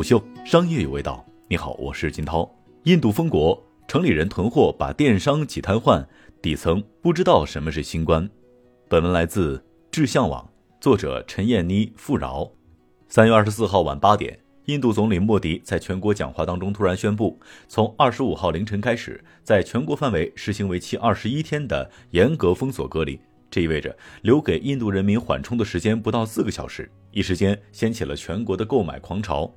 虎嗅商业有味道。你好，我是金涛。印度封国，城里人囤货把电商挤瘫痪，底层不知道什么是新冠。本文来自智向网，作者陈燕妮、富饶。三月二十四号晚八点，印度总理莫迪在全国讲话当中突然宣布，从二十五号凌晨开始，在全国范围实行为期二十一天的严格封锁隔离。这意味着留给印度人民缓冲的时间不到四个小时，一时间掀起了全国的购买狂潮。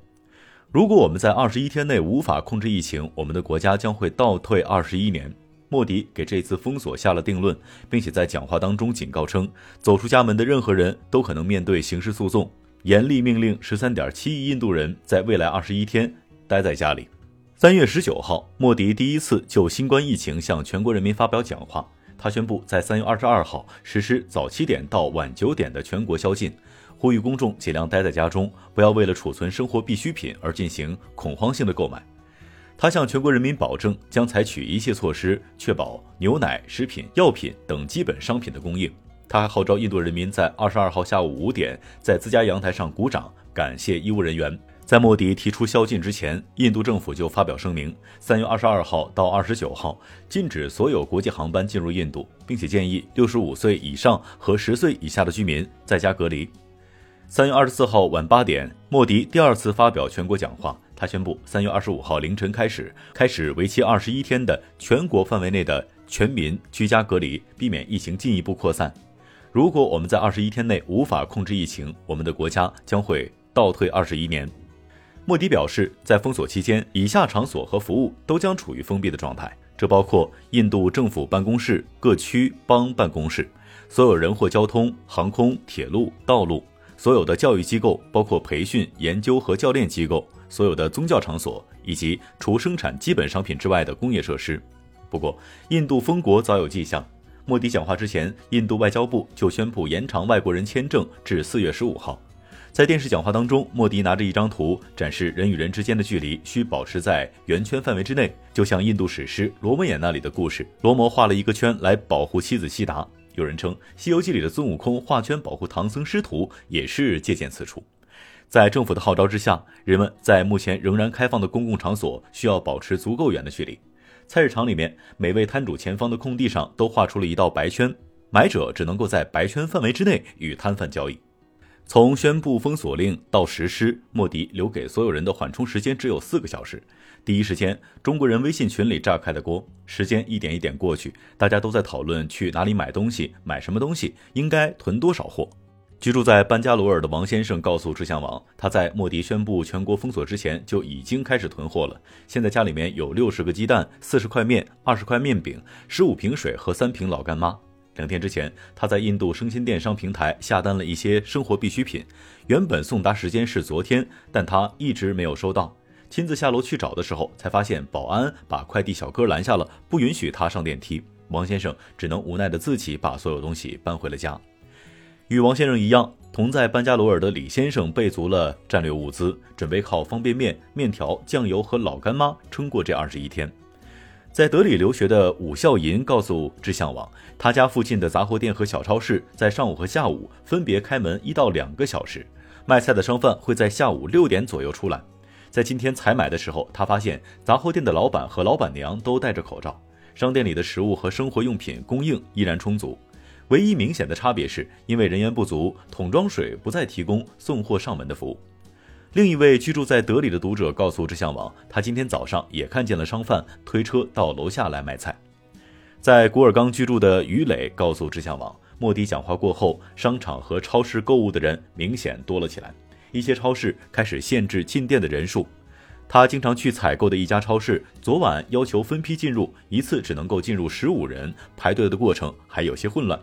如果我们在二十一天内无法控制疫情，我们的国家将会倒退二十一年。莫迪给这次封锁下了定论，并且在讲话当中警告称，走出家门的任何人都可能面对刑事诉讼，严厉命令十三点七亿印度人在未来二十一天待在家里。三月十九号，莫迪第一次就新冠疫情向全国人民发表讲话。他宣布，在三月二十二号实施早七点到晚九点的全国宵禁，呼吁公众尽量待在家中，不要为了储存生活必需品而进行恐慌性的购买。他向全国人民保证，将采取一切措施，确保牛奶、食品、药品等基本商品的供应。他还号召印度人民在二十二号下午五点在自家阳台上鼓掌，感谢医务人员。在莫迪提出宵禁之前，印度政府就发表声明：三月二十二号到二十九号禁止所有国际航班进入印度，并且建议六十五岁以上和十岁以下的居民在家隔离。三月二十四号晚八点，莫迪第二次发表全国讲话，他宣布三月二十五号凌晨开始，开始为期二十一天的全国范围内的全民居家隔离，避免疫情进一步扩散。如果我们在二十一天内无法控制疫情，我们的国家将会倒退二十一年。莫迪表示，在封锁期间，以下场所和服务都将处于封闭的状态，这包括印度政府办公室、各区邦办公室、所有人或交通、航空、铁路、道路、所有的教育机构，包括培训、研究和教练机构、所有的宗教场所，以及除生产基本商品之外的工业设施。不过，印度封国早有迹象。莫迪讲话之前，印度外交部就宣布延长外国人签证至四月十五号。在电视讲话当中，莫迪拿着一张图，展示人与人之间的距离需保持在圆圈范围之内，就像印度史诗《罗摩衍》那里的故事，罗摩画了一个圈来保护妻子悉达。有人称《西游记》里的孙悟空画圈保护唐僧师徒也是借鉴此处。在政府的号召之下，人们在目前仍然开放的公共场所需要保持足够远的距离。菜市场里面，每位摊主前方的空地上都画出了一道白圈，买者只能够在白圈范围之内与摊贩交易。从宣布封锁令到实施，莫迪留给所有人的缓冲时间只有四个小时。第一时间，中国人微信群里炸开的锅。时间一点一点过去，大家都在讨论去哪里买东西，买什么东西，应该囤多少货。居住在班加罗尔的王先生告诉知相网，他在莫迪宣布全国封锁之前就已经开始囤货了。现在家里面有六十个鸡蛋、四十块面、二十块面饼、十五瓶水和三瓶老干妈。两天之前，他在印度生鲜电商平台下单了一些生活必需品，原本送达时间是昨天，但他一直没有收到。亲自下楼去找的时候，才发现保安把快递小哥拦下了，不允许他上电梯。王先生只能无奈的自己把所有东西搬回了家。与王先生一样，同在班加罗尔的李先生备足了战略物资，准备靠方便面、面条、酱油和老干妈撑过这二十一天。在德里留学的武孝银告诉志向网，他家附近的杂货店和小超市在上午和下午分别开门一到两个小时，卖菜的商贩会在下午六点左右出来。在今天采买的时候，他发现杂货店的老板和老板娘都戴着口罩，商店里的食物和生活用品供应依然充足，唯一明显的差别是因为人员不足，桶装水不再提供送货上门的服务。另一位居住在德里的读者告诉知相网，他今天早上也看见了商贩推车到楼下来卖菜。在古尔冈居住的于磊告诉知相网，莫迪讲话过后，商场和超市购物的人明显多了起来，一些超市开始限制进店的人数。他经常去采购的一家超市，昨晚要求分批进入，一次只能够进入十五人，排队的过程还有些混乱。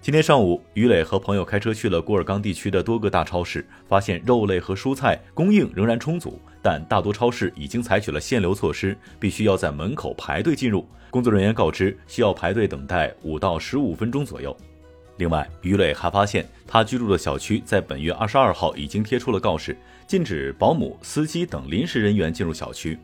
今天上午，于磊和朋友开车去了古尔冈地区的多个大超市，发现肉类和蔬菜供应仍然充足，但大多超市已经采取了限流措施，必须要在门口排队进入。工作人员告知，需要排队等待五到十五分钟左右。另外，于磊还发现，他居住的小区在本月二十二号已经贴出了告示，禁止保姆、司机等临时人员进入小区。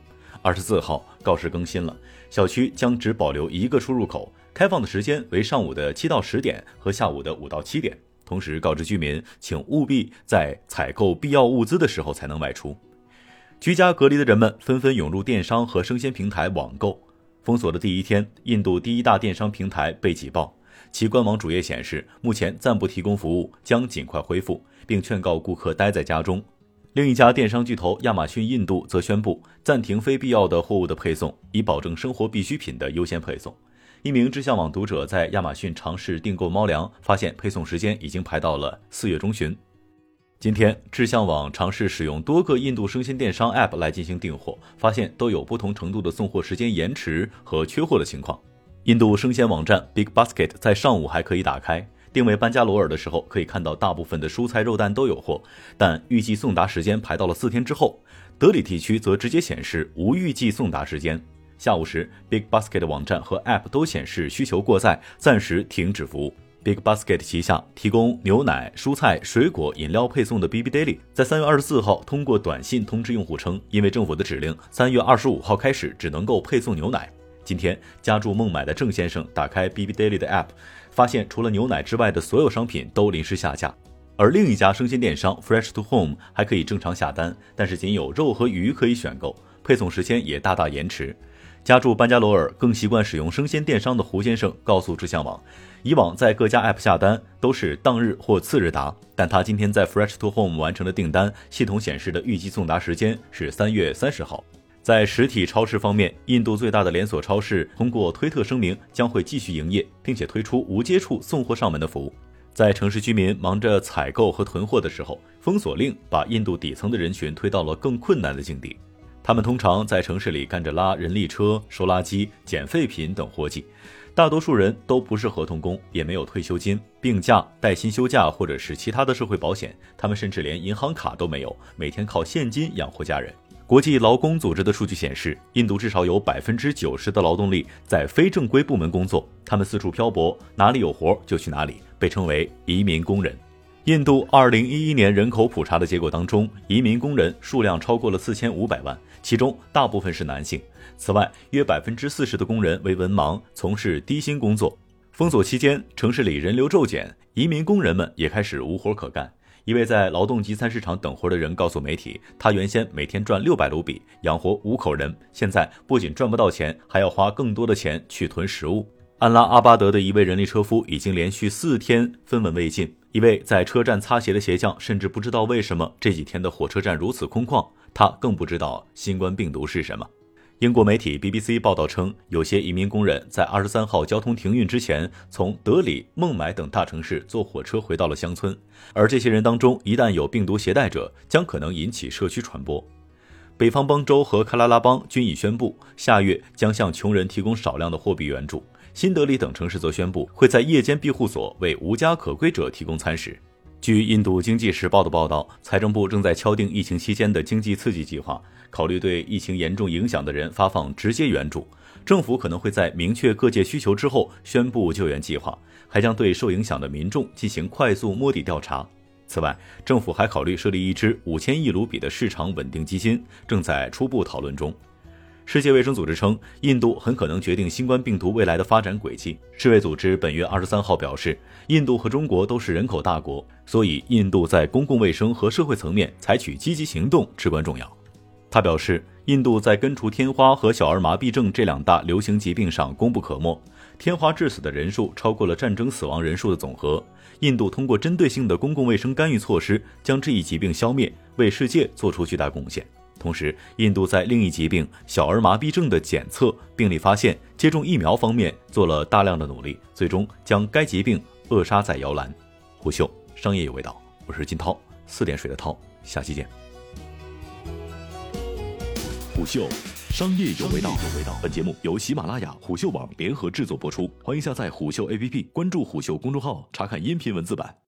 二十四号，告示更新了，小区将只保留一个出入口。开放的时间为上午的七到十点和下午的五到七点，同时告知居民，请务必在采购必要物资的时候才能外出。居家隔离的人们纷纷涌入电商和生鲜平台网购。封锁的第一天，印度第一大电商平台被挤爆，其官网主页显示，目前暂不提供服务，将尽快恢复，并劝告顾客待在家中。另一家电商巨头亚马逊印度则宣布暂停非必要的货物的配送，以保证生活必需品的优先配送。一名知相网读者在亚马逊尝试订购猫粮，发现配送时间已经排到了四月中旬。今天，知相网尝试使用多个印度生鲜电商 App 来进行订货，发现都有不同程度的送货时间延迟和缺货的情况。印度生鲜网站 Big Basket 在上午还可以打开。定位班加罗尔的时候，可以看到大部分的蔬菜、肉蛋都有货，但预计送达时间排到了四天之后。德里地区则直接显示无预计送达时间。下午时，Big Basket 网站和 App 都显示需求过载，暂时停止服务。Big Basket 旗下提供牛奶、蔬菜、水果、饮料配送的 BB Daily，在三月二十四号通过短信通知用户称，因为政府的指令，三月二十五号开始只能够配送牛奶。今天，家住孟买的郑先生打开 BB Daily 的 App，发现除了牛奶之外的所有商品都临时下架。而另一家生鲜电商 Fresh to Home 还可以正常下单，但是仅有肉和鱼可以选购，配送时间也大大延迟。家住班加罗尔、更习惯使用生鲜电商的胡先生告诉知相网，以往在各家 App 下单都是当日或次日达，但他今天在 Fresh to Home 完成的订单，系统显示的预计送达时间是三月三十号。在实体超市方面，印度最大的连锁超市通过推特声明，将会继续营业，并且推出无接触送货上门的服务。在城市居民忙着采购和囤货的时候，封锁令把印度底层的人群推到了更困难的境地。他们通常在城市里干着拉人力车、收垃圾、捡废品等活计，大多数人都不是合同工，也没有退休金、病假、带薪休假或者是其他的社会保险，他们甚至连银行卡都没有，每天靠现金养活家人。国际劳工组织的数据显示，印度至少有百分之九十的劳动力在非正规部门工作，他们四处漂泊，哪里有活就去哪里，被称为移民工人。印度二零一一年人口普查的结果当中，移民工人数量超过了四千五百万，其中大部分是男性。此外，约百分之四十的工人为文盲，从事低薪工作。封锁期间，城市里人流骤减，移民工人们也开始无活可干。一位在劳动集餐市场等活的人告诉媒体，他原先每天赚六百卢比，养活五口人，现在不仅赚不到钱，还要花更多的钱去囤食物。安拉阿巴德的一位人力车夫已经连续四天分文未进。一位在车站擦鞋的鞋匠甚至不知道为什么这几天的火车站如此空旷，他更不知道新冠病毒是什么。英国媒体 BBC 报道称，有些移民工人在二十三号交通停运之前，从德里、孟买等大城市坐火车回到了乡村。而这些人当中，一旦有病毒携带者，将可能引起社区传播。北方邦州和喀拉拉邦均已宣布，下月将向穷人提供少量的货币援助。新德里等城市则宣布，会在夜间庇护所为无家可归者提供餐食。据印度经济时报的报道，财政部正在敲定疫情期间的经济刺激计划，考虑对疫情严重影响的人发放直接援助。政府可能会在明确各界需求之后宣布救援计划，还将对受影响的民众进行快速摸底调查。此外，政府还考虑设立一支五千亿卢比的市场稳定基金，正在初步讨论中。世界卫生组织称，印度很可能决定新冠病毒未来的发展轨迹。世卫组织本月二十三号表示，印度和中国都是人口大国，所以印度在公共卫生和社会层面采取积极行动至关重要。他表示，印度在根除天花和小儿麻痹症这两大流行疾病上功不可没，天花致死的人数超过了战争死亡人数的总和。印度通过针对性的公共卫生干预措施，将这一疾病消灭，为世界做出巨大贡献。同时，印度在另一疾病小儿麻痹症的检测、病例发现、接种疫苗方面做了大量的努力，最终将该疾病扼杀在摇篮。虎嗅商业有味道，我是金涛，四点水的涛，下期见。虎嗅商业有味道，本节目由喜马拉雅、虎嗅网联合制作播出，欢迎下载虎嗅 APP，关注虎嗅公众号，查看音频文字版。